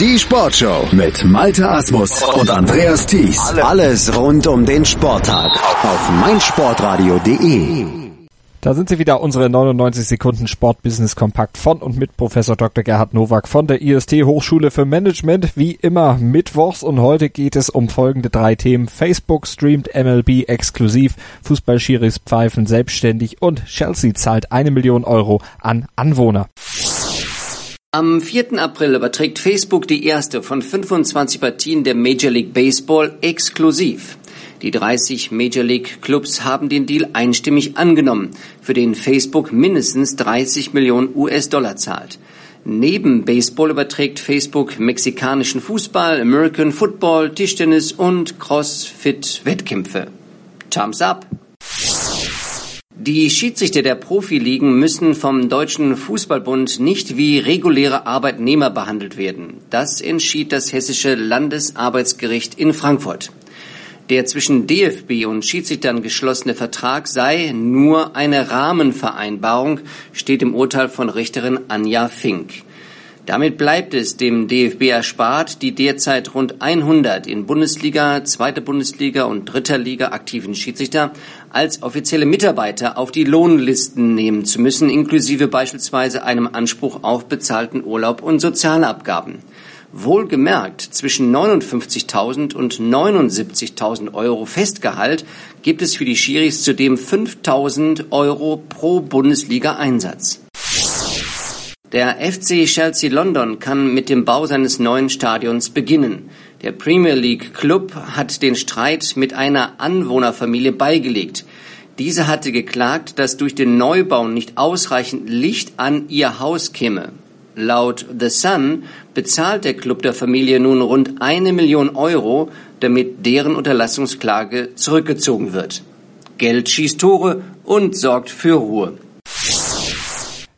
Die Sportshow mit Malte Asmus und Andreas Thies. Alles rund um den Sporttag auf meinsportradio.de. Da sind sie wieder, unsere 99 Sekunden Sportbusiness Kompakt von und mit Professor Dr. Gerhard Nowak von der IST Hochschule für Management. Wie immer mittwochs und heute geht es um folgende drei Themen. Facebook streamt MLB exklusiv, Fußballschiris pfeifen selbstständig und Chelsea zahlt eine Million Euro an Anwohner. Am 4. April überträgt Facebook die erste von 25 Partien der Major League Baseball exklusiv. Die 30 Major League Clubs haben den Deal einstimmig angenommen, für den Facebook mindestens 30 Millionen US-Dollar zahlt. Neben Baseball überträgt Facebook mexikanischen Fußball, American Football, Tischtennis und Crossfit-Wettkämpfe. Thumbs up! Die Schiedsrichter der Profiligen müssen vom Deutschen Fußballbund nicht wie reguläre Arbeitnehmer behandelt werden. Das entschied das Hessische Landesarbeitsgericht in Frankfurt. Der zwischen DFB und Schiedsrichtern geschlossene Vertrag sei nur eine Rahmenvereinbarung, steht im Urteil von Richterin Anja Fink. Damit bleibt es dem DFB erspart, die derzeit rund 100 in Bundesliga, zweiter Bundesliga und dritter Liga aktiven Schiedsrichter als offizielle Mitarbeiter auf die Lohnlisten nehmen zu müssen, inklusive beispielsweise einem Anspruch auf bezahlten Urlaub und Sozialabgaben. Wohlgemerkt, zwischen 59.000 und 79.000 Euro Festgehalt gibt es für die Schiris zudem 5.000 Euro pro Bundesliga-Einsatz. Der FC Chelsea London kann mit dem Bau seines neuen Stadions beginnen. Der Premier League Club hat den Streit mit einer Anwohnerfamilie beigelegt. Diese hatte geklagt, dass durch den Neubau nicht ausreichend Licht an ihr Haus käme. Laut The Sun bezahlt der Club der Familie nun rund eine Million Euro, damit deren Unterlassungsklage zurückgezogen wird. Geld schießt Tore und sorgt für Ruhe.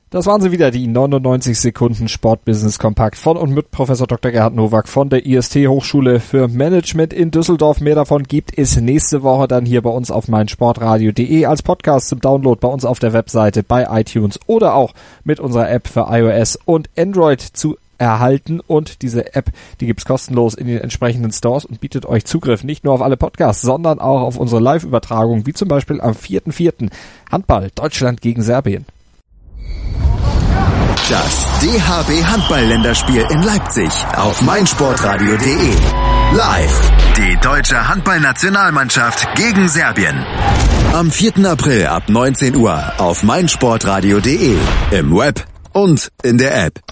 Das waren sie wieder, die 99 Sekunden Sportbusiness Kompakt von und mit Professor Dr. Gerhard Nowak von der IST Hochschule für Management in Düsseldorf. Mehr davon gibt es nächste Woche dann hier bei uns auf meinsportradio.de als Podcast zum Download bei uns auf der Webseite, bei iTunes oder auch mit unserer App für iOS und Android zu erhalten und diese App, die gibt's kostenlos in den entsprechenden Stores und bietet euch Zugriff nicht nur auf alle Podcasts, sondern auch auf unsere Live-Übertragung, wie zum Beispiel am 4.4. Handball Deutschland gegen Serbien. Das DHB Handball-Länderspiel in Leipzig auf meinsportradio.de. Live. Die deutsche Handballnationalmannschaft gegen Serbien. Am 4. April ab 19 Uhr auf meinsportradio.de. Im Web und in der App.